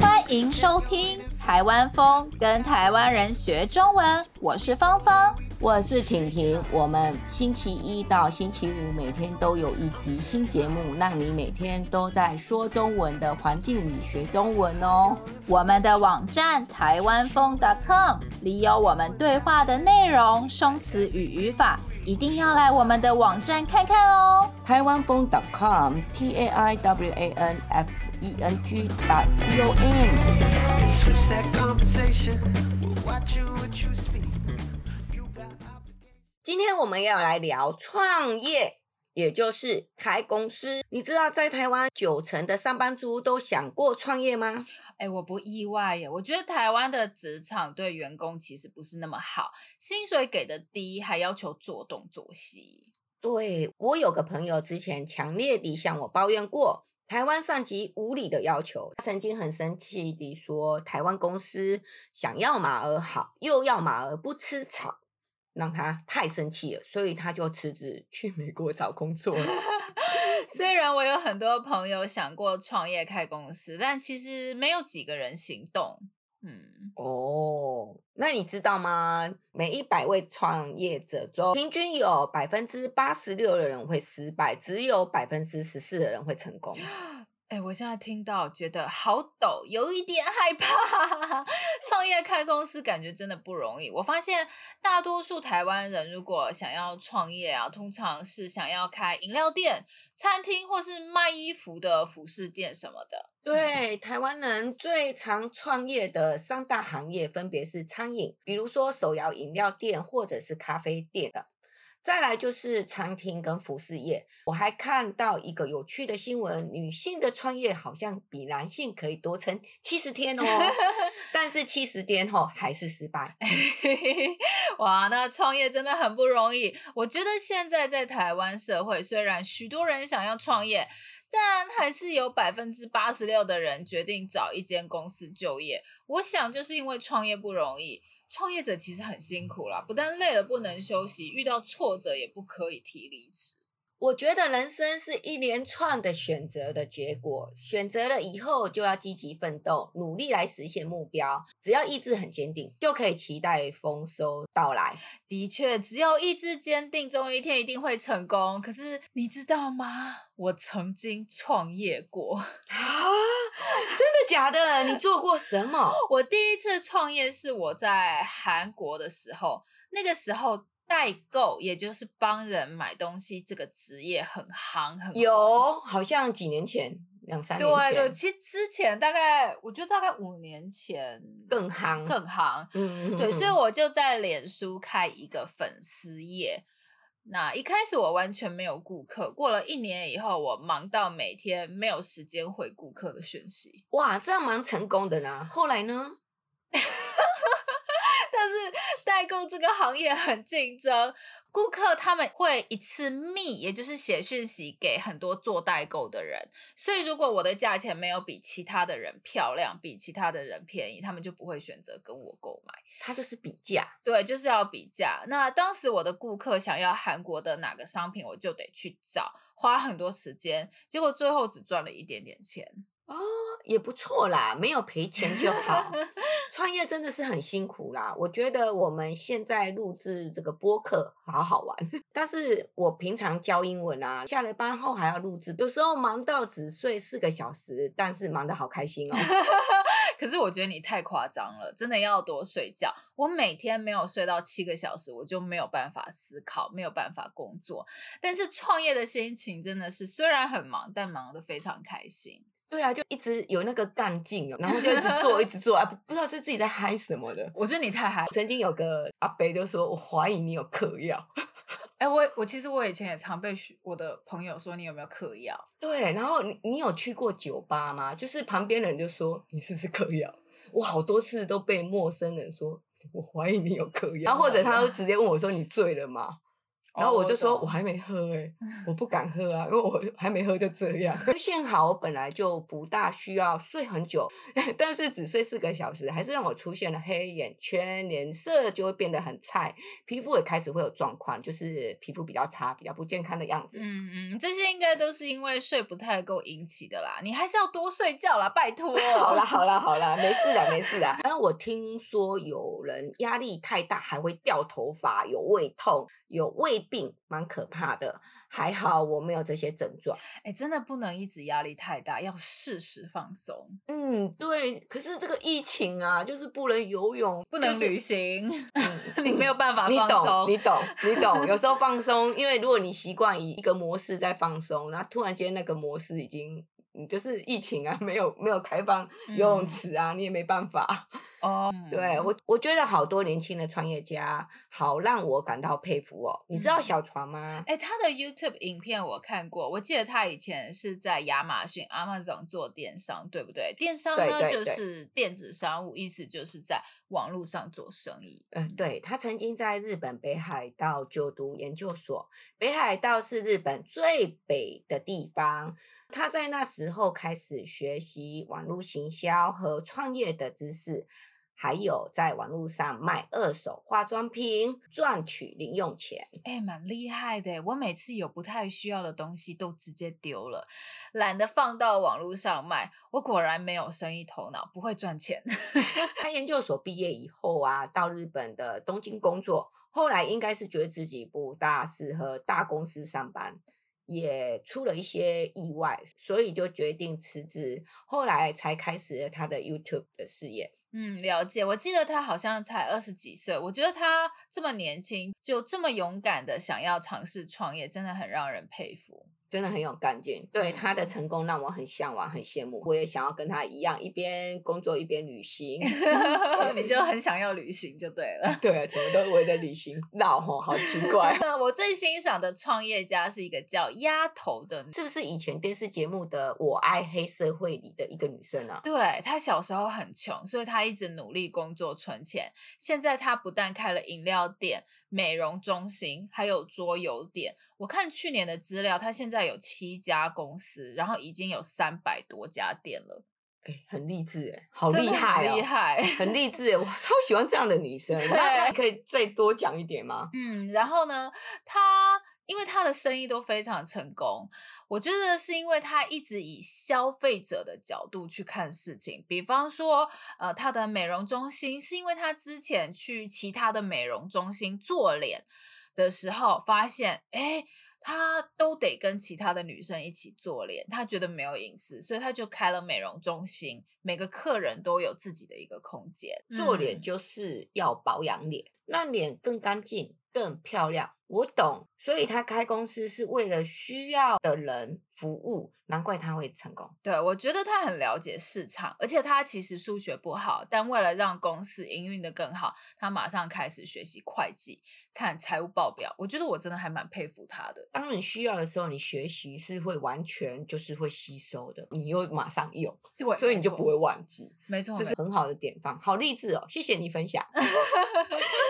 欢迎收听《台湾风》，跟台湾人学中文。我是芳芳。我是婷婷，我们星期一到星期五每天都有一集新节目，让你每天都在说中文的环境里学中文哦。我们的网站台湾风 .com 里有我们对话的内容、生词与语法，一定要来我们的网站看看哦。台湾风 .com T A I W A N F E N G C O M。今天我们要来聊创业，也就是开公司。你知道在台湾九成的上班族都想过创业吗？哎，我不意外耶。我觉得台湾的职场对员工其实不是那么好，薪水给的低，还要求做东做西。对，我有个朋友之前强烈地向我抱怨过台湾上级无理的要求，他曾经很生气地说，台湾公司想要马儿好，又要马儿不吃草。让他太生气了，所以他就辞职去美国找工作了。虽然我有很多朋友想过创业开公司，但其实没有几个人行动。嗯，哦，那你知道吗？每一百位创业者中，平均有百分之八十六的人会失败，只有百分之十四的人会成功。哎，我现在听到觉得好抖，有一点害怕。创业开公司感觉真的不容易。我发现大多数台湾人如果想要创业啊，通常是想要开饮料店、餐厅或是卖衣服的服饰店什么的。对，台湾人最常创业的三大行业分别是餐饮，比如说手摇饮料店或者是咖啡店的。再来就是餐厅跟服饰业，我还看到一个有趣的新闻，女性的创业好像比男性可以多撑七十天哦，但是七十天后还是失败。哇，那创业真的很不容易。我觉得现在在台湾社会，虽然许多人想要创业，但还是有百分之八十六的人决定找一间公司就业。我想就是因为创业不容易。创业者其实很辛苦啦，不但累了不能休息，遇到挫折也不可以提离职。我觉得人生是一连串的选择的结果，选择了以后就要积极奋斗，努力来实现目标。只要意志很坚定，就可以期待丰收到来。的确，只要意志坚定，总有一天一定会成功。可是你知道吗？我曾经创业过 的假的？你做过什么？我第一次创业是我在韩国的时候，那个时候。代购，也就是帮人买东西，这个职业很行很。有，好像几年前，两三年前。对对，其实之前大概，我觉得大概五年前更行更行。嗯嗯。对，所以我就在脸书开一个粉丝页。那一开始我完全没有顾客，过了一年以后，我忙到每天没有时间回顾客的讯息。哇，这样蛮成功的呢。后来呢？但是代购这个行业很竞争，顾客他们会一次密，也就是写讯息给很多做代购的人，所以如果我的价钱没有比其他的人漂亮，比其他的人便宜，他们就不会选择跟我购买。他就是比价，对，就是要比价。那当时我的顾客想要韩国的哪个商品，我就得去找，花很多时间，结果最后只赚了一点点钱。哦，也不错啦，没有赔钱就好。创业真的是很辛苦啦，我觉得我们现在录制这个播客好好玩，但是我平常教英文啊，下了班后还要录制，有时候忙到只睡四个小时，但是忙得好开心哦。可是我觉得你太夸张了，真的要多睡觉。我每天没有睡到七个小时，我就没有办法思考，没有办法工作。但是创业的心情真的是，虽然很忙，但忙得非常开心。对啊，就一直有那个干劲，然后就一直做，一直做啊，不知道是自己在嗨什么的。我觉得你太嗨。曾经有个阿伯就说：“我怀疑你有嗑药。”哎，我我其实我以前也常被我的朋友说，你有没有嗑药？对，然后你你有去过酒吧吗？就是旁边人就说，你是不是嗑药？我好多次都被陌生人说，我怀疑你有嗑药，然后或者他都直接问我说，你醉了吗？然后我就说，我还没喝哎、欸，我不敢 喝啊，因为我还没喝就这样。幸好我本来就不大需要睡很久，但是只睡四个小时，还是让我出现了黑眼圈，脸色就会变得很菜，皮肤也开始会有状况，就是皮肤比较差、比较不健康的样子。嗯嗯，这些应该都是因为睡不太够引起的啦，你还是要多睡觉啦，拜托。好啦好啦好啦，没事啦没事啦。然后我听说有人压力太大还会掉头发，有胃痛。有胃病，蛮可怕的。还好我没有这些症状。哎、欸，真的不能一直压力太大，要适时放松。嗯，对。可是这个疫情啊，就是不能游泳，不能旅行，就是、你没有办法放松。你懂，你懂，你懂。有时候放松，因为如果你习惯以一个模式在放松，然后突然间那个模式已经。你就是疫情啊，没有没有开放游泳池啊，嗯、你也没办法哦。对我，我觉得好多年轻的创业家，好让我感到佩服哦。你知道小船吗？哎、嗯，他的 YouTube 影片我看过，我记得他以前是在亚马逊 Amazon 做电商，对不对？电商呢，就是电子商务，意思就是在网络上做生意。嗯，对，他曾经在日本北海道就读研究所，北海道是日本最北的地方。他在那时候开始学习网络行销和创业的知识，还有在网络上卖二手化妆品赚取零用钱。哎，蛮厉害的！我每次有不太需要的东西都直接丢了，懒得放到网络上卖。我果然没有生意头脑，不会赚钱。他研究所毕业以后啊，到日本的东京工作，后来应该是觉得自己不大适合大公司上班。也出了一些意外，所以就决定辞职。后来才开始了他的 YouTube 的事业。嗯，了解。我记得他好像才二十几岁，我觉得他这么年轻就这么勇敢的想要尝试创业，真的很让人佩服。真的很有干劲，对他的成功让我很向往、很羡慕。我也想要跟他一样，一边工作一边旅行。你就 很想要旅行就对了。对，什么都围着旅行绕吼，好奇怪。我最欣赏的创业家是一个叫丫头的，是不是以前电视节目的《我爱黑社会》里的一个女生啊？对，她小时候很穷，所以她一直努力工作存钱。现在她不但开了饮料店。美容中心还有桌游店，我看去年的资料，它现在有七家公司，然后已经有三百多家店了。哎、欸，很励志哎，好厉害哦，厉害，很励 志哎，我超喜欢这样的女生。那你可以再多讲一点吗？嗯，然后呢，她。因为他的生意都非常成功，我觉得是因为他一直以消费者的角度去看事情。比方说，呃，他的美容中心是因为他之前去其他的美容中心做脸的时候，发现，哎，他都得跟其他的女生一起做脸，他觉得没有隐私，所以他就开了美容中心，每个客人都有自己的一个空间。做脸就是要保养脸，让脸更干净。更漂亮，我懂，所以他开公司是为了需要的人服务，难怪他会成功。对，我觉得他很了解市场，而且他其实数学不好，但为了让公司营运的更好，他马上开始学习会计，看财务报表。我觉得我真的还蛮佩服他的。当你需要的时候，你学习是会完全就是会吸收的，你又马上用，对，所以你就不会忘记。没错，这是很好的典范，好励志哦！谢谢你分享。